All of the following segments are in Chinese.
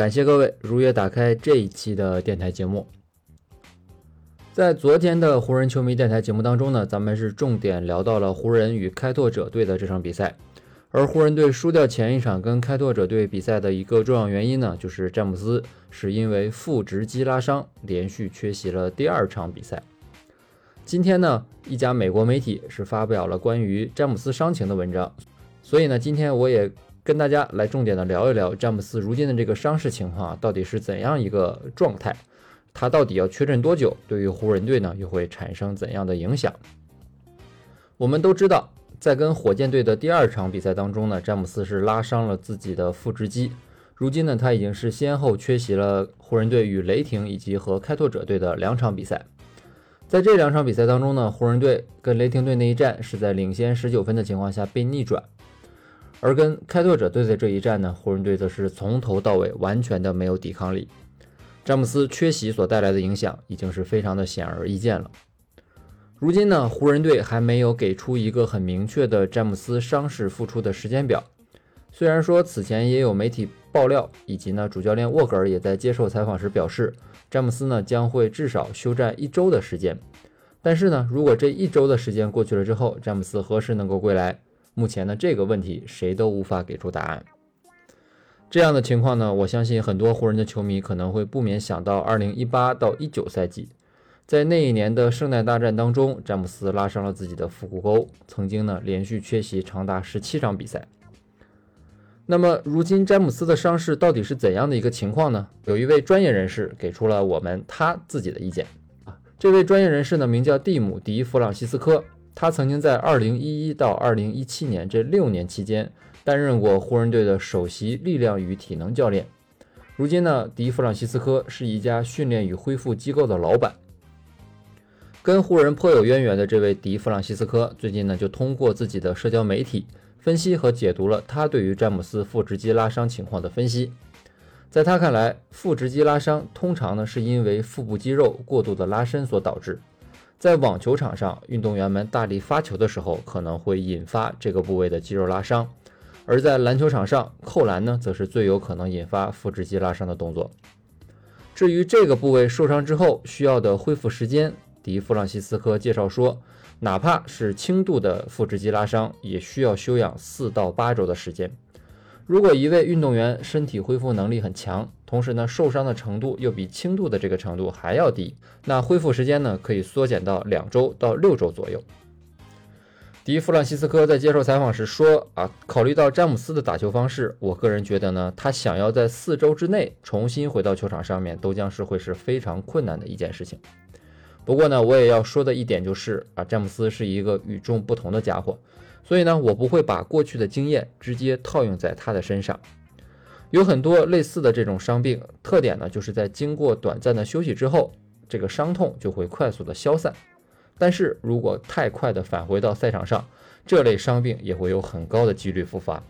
感谢各位如约打开这一期的电台节目。在昨天的湖人球迷电台节目当中呢，咱们是重点聊到了湖人与开拓者队的这场比赛。而湖人队输掉前一场跟开拓者队比赛的一个重要原因呢，就是詹姆斯是因为腹直肌拉伤，连续缺席了第二场比赛。今天呢，一家美国媒体是发表了关于詹姆斯伤情的文章，所以呢，今天我也。跟大家来重点的聊一聊詹姆斯如今的这个伤势情况到底是怎样一个状态？他到底要缺阵多久？对于湖人队呢又会产生怎样的影响？我们都知道，在跟火箭队的第二场比赛当中呢，詹姆斯是拉伤了自己的腹直肌。如今呢，他已经是先后缺席了湖人队与雷霆以及和开拓者队的两场比赛。在这两场比赛当中呢，湖人队跟雷霆队那一战是在领先十九分的情况下被逆转。而跟开拓者队的这一战呢，湖人队则是从头到尾完全的没有抵抗力。詹姆斯缺席所带来的影响已经是非常的显而易见了。如今呢，湖人队还没有给出一个很明确的詹姆斯伤势复出的时间表。虽然说此前也有媒体爆料，以及呢主教练沃格尔也在接受采访时表示，詹姆斯呢将会至少休战一周的时间。但是呢，如果这一周的时间过去了之后，詹姆斯何时能够归来？目前呢，这个问题谁都无法给出答案。这样的情况呢，我相信很多湖人的球迷可能会不免想到2018到19赛季，在那一年的圣诞大战当中，詹姆斯拉伤了自己的腹股沟，曾经呢连续缺席长达17场比赛。那么，如今詹姆斯的伤势到底是怎样的一个情况呢？有一位专业人士给出了我们他自己的意见啊。这位专业人士呢，名叫蒂姆·迪·弗朗西斯科。他曾经在2011到2017年这六年期间担任过湖人队的首席力量与体能教练。如今呢，迪弗朗西斯科是一家训练与恢复机构的老板。跟湖人颇有渊源的这位迪弗朗西斯科，最近呢就通过自己的社交媒体分析和解读了他对于詹姆斯腹直肌拉伤情况的分析。在他看来，腹直肌拉伤通常呢是因为腹部肌肉过度的拉伸所导致。在网球场上，运动员们大力发球的时候，可能会引发这个部位的肌肉拉伤；而在篮球场上，扣篮呢，则是最有可能引发腹直肌拉伤的动作。至于这个部位受伤之后需要的恢复时间，迪弗朗西斯科介绍说，哪怕是轻度的腹直肌拉伤，也需要休养四到八周的时间。如果一位运动员身体恢复能力很强，同时呢受伤的程度又比轻度的这个程度还要低，那恢复时间呢可以缩减到两周到六周左右。迪弗朗西斯科在接受采访时说：“啊，考虑到詹姆斯的打球方式，我个人觉得呢，他想要在四周之内重新回到球场上面，都将是会是非常困难的一件事情。不过呢，我也要说的一点就是啊，詹姆斯是一个与众不同的家伙。”所以呢，我不会把过去的经验直接套用在他的身上。有很多类似的这种伤病特点呢，就是在经过短暂的休息之后，这个伤痛就会快速的消散。但是如果太快的返回到赛场上，这类伤病也会有很高的几率复发。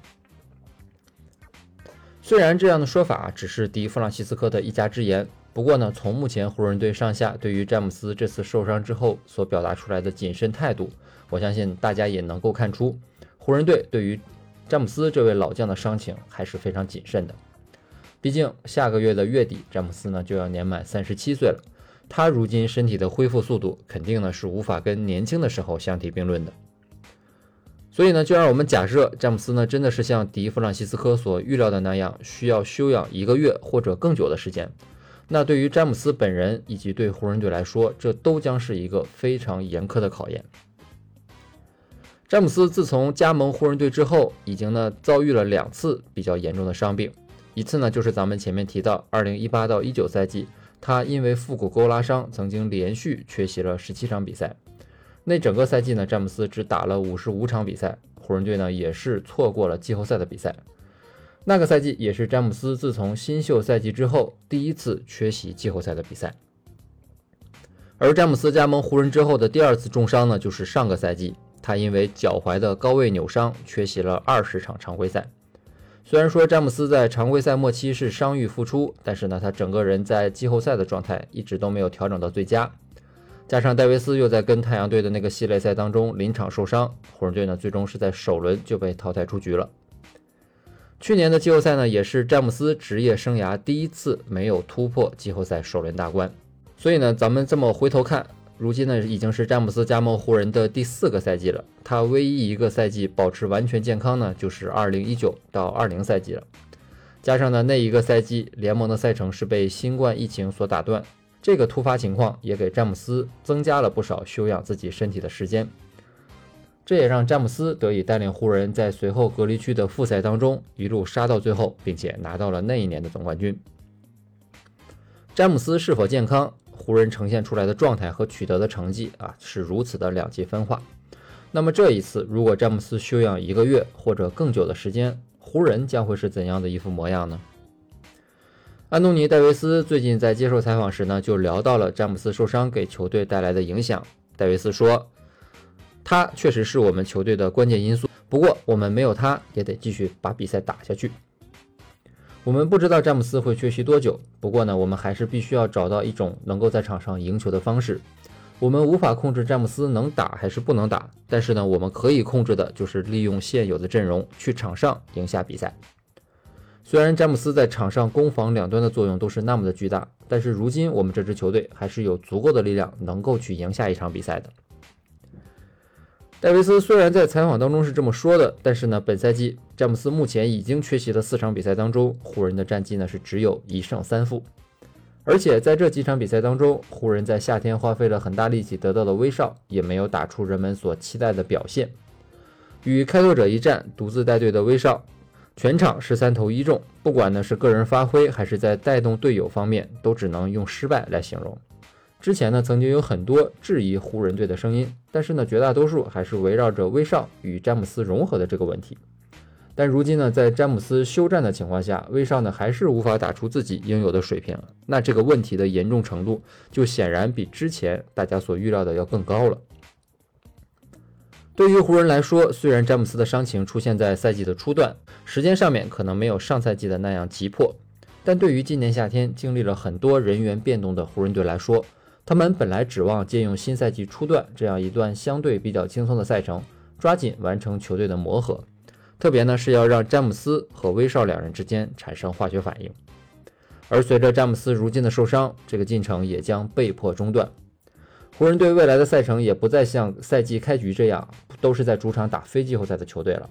虽然这样的说法只是迪弗朗西斯科的一家之言，不过呢，从目前湖人队上下对于詹姆斯这次受伤之后所表达出来的谨慎态度。我相信大家也能够看出，湖人队对于詹姆斯这位老将的伤情还是非常谨慎的。毕竟下个月的月底，詹姆斯呢就要年满三十七岁了，他如今身体的恢复速度肯定呢是无法跟年轻的时候相提并论的。所以呢，就让我们假设詹姆斯呢真的是像迪弗朗西斯科所预料的那样，需要休养一个月或者更久的时间。那对于詹姆斯本人以及对湖人队来说，这都将是一个非常严苛的考验。詹姆斯自从加盟湖人队之后，已经呢遭遇了两次比较严重的伤病。一次呢就是咱们前面提到，二零一八到一九赛季，他因为腹股沟拉伤，曾经连续缺席了十七场比赛。那整个赛季呢，詹姆斯只打了五十五场比赛，湖人队呢也是错过了季后赛的比赛。那个赛季也是詹姆斯自从新秀赛季之后第一次缺席季后赛的比赛。而詹姆斯加盟湖人之后的第二次重伤呢，就是上个赛季，他因为脚踝的高位扭伤缺席了二十场常规赛。虽然说詹姆斯在常规赛末期是伤愈复出，但是呢，他整个人在季后赛的状态一直都没有调整到最佳。加上戴维斯又在跟太阳队的那个系列赛当中临场受伤，湖人队呢最终是在首轮就被淘汰出局了。去年的季后赛呢，也是詹姆斯职业生涯第一次没有突破季后赛首轮大关。所以呢，咱们这么回头看，如今呢已经是詹姆斯加盟湖人的第四个赛季了。他唯一一个赛季保持完全健康呢，就是2019到20赛季了。加上呢那一个赛季联盟的赛程是被新冠疫情所打断，这个突发情况也给詹姆斯增加了不少休养自己身体的时间。这也让詹姆斯得以带领湖人，在随后隔离区的复赛当中一路杀到最后，并且拿到了那一年的总冠军。詹姆斯是否健康？湖人呈现出来的状态和取得的成绩啊，是如此的两极分化。那么这一次，如果詹姆斯休养一个月或者更久的时间，湖人将会是怎样的一副模样呢？安东尼·戴维斯最近在接受采访时呢，就聊到了詹姆斯受伤给球队带来的影响。戴维斯说：“他确实是我们球队的关键因素，不过我们没有他也得继续把比赛打下去。”我们不知道詹姆斯会缺席多久，不过呢，我们还是必须要找到一种能够在场上赢球的方式。我们无法控制詹姆斯能打还是不能打，但是呢，我们可以控制的就是利用现有的阵容去场上赢下比赛。虽然詹姆斯在场上攻防两端的作用都是那么的巨大，但是如今我们这支球队还是有足够的力量能够去赢下一场比赛的。戴维斯虽然在采访当中是这么说的，但是呢，本赛季詹姆斯目前已经缺席的四场比赛当中，湖人的战绩呢是只有一胜三负，而且在这几场比赛当中，湖人在夏天花费了很大力气得到的威少也没有打出人们所期待的表现。与开拓者一战，独自带队的威少，全场十三投一中，不管呢是个人发挥还是在带动队友方面，都只能用失败来形容。之前呢，曾经有很多质疑湖人队的声音，但是呢，绝大多数还是围绕着威少与詹姆斯融合的这个问题。但如今呢，在詹姆斯休战的情况下，威少呢还是无法打出自己应有的水平，那这个问题的严重程度就显然比之前大家所预料的要更高了。对于湖人来说，虽然詹姆斯的伤情出现在赛季的初段，时间上面可能没有上赛季的那样急迫，但对于今年夏天经历了很多人员变动的湖人队来说，他们本来指望借用新赛季初段这样一段相对比较轻松的赛程，抓紧完成球队的磨合，特别呢是要让詹姆斯和威少两人之间产生化学反应。而随着詹姆斯如今的受伤，这个进程也将被迫中断。湖人队未来的赛程也不再像赛季开局这样，都是在主场打非季后赛的球队了。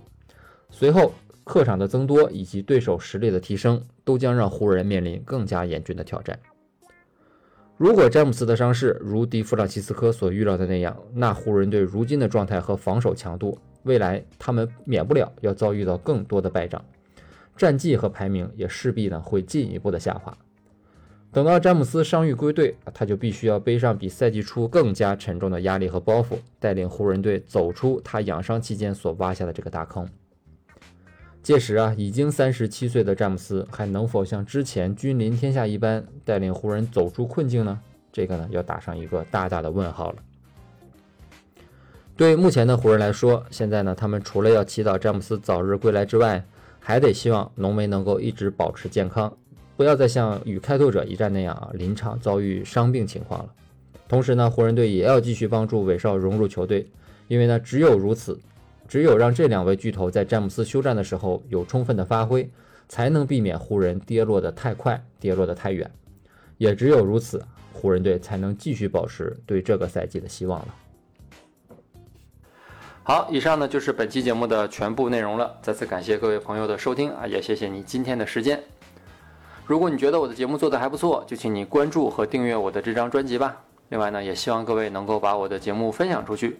随后客场的增多以及对手实力的提升，都将让湖人面临更加严峻的挑战。如果詹姆斯的伤势如迪弗朗西斯科所预料的那样，那湖人队如今的状态和防守强度，未来他们免不了要遭遇到更多的败仗，战绩和排名也势必呢会进一步的下滑。等到詹姆斯伤愈归队，他就必须要背上比赛季初更加沉重的压力和包袱，带领湖人队走出他养伤期间所挖下的这个大坑。届时啊，已经三十七岁的詹姆斯还能否像之前君临天下一般带领湖人走出困境呢？这个呢，要打上一个大大的问号了。对目前的湖人来说，现在呢，他们除了要祈祷詹姆斯早日归来之外，还得希望浓眉能够一直保持健康，不要再像与开拓者一战那样啊，临场遭遇伤病情况了。同时呢，湖人队也要继续帮助韦少融入球队，因为呢，只有如此。只有让这两位巨头在詹姆斯休战的时候有充分的发挥，才能避免湖人跌落的太快，跌落的太远。也只有如此，湖人队才能继续保持对这个赛季的希望了。好，以上呢就是本期节目的全部内容了。再次感谢各位朋友的收听啊，也谢谢你今天的时间。如果你觉得我的节目做得还不错，就请你关注和订阅我的这张专辑吧。另外呢，也希望各位能够把我的节目分享出去。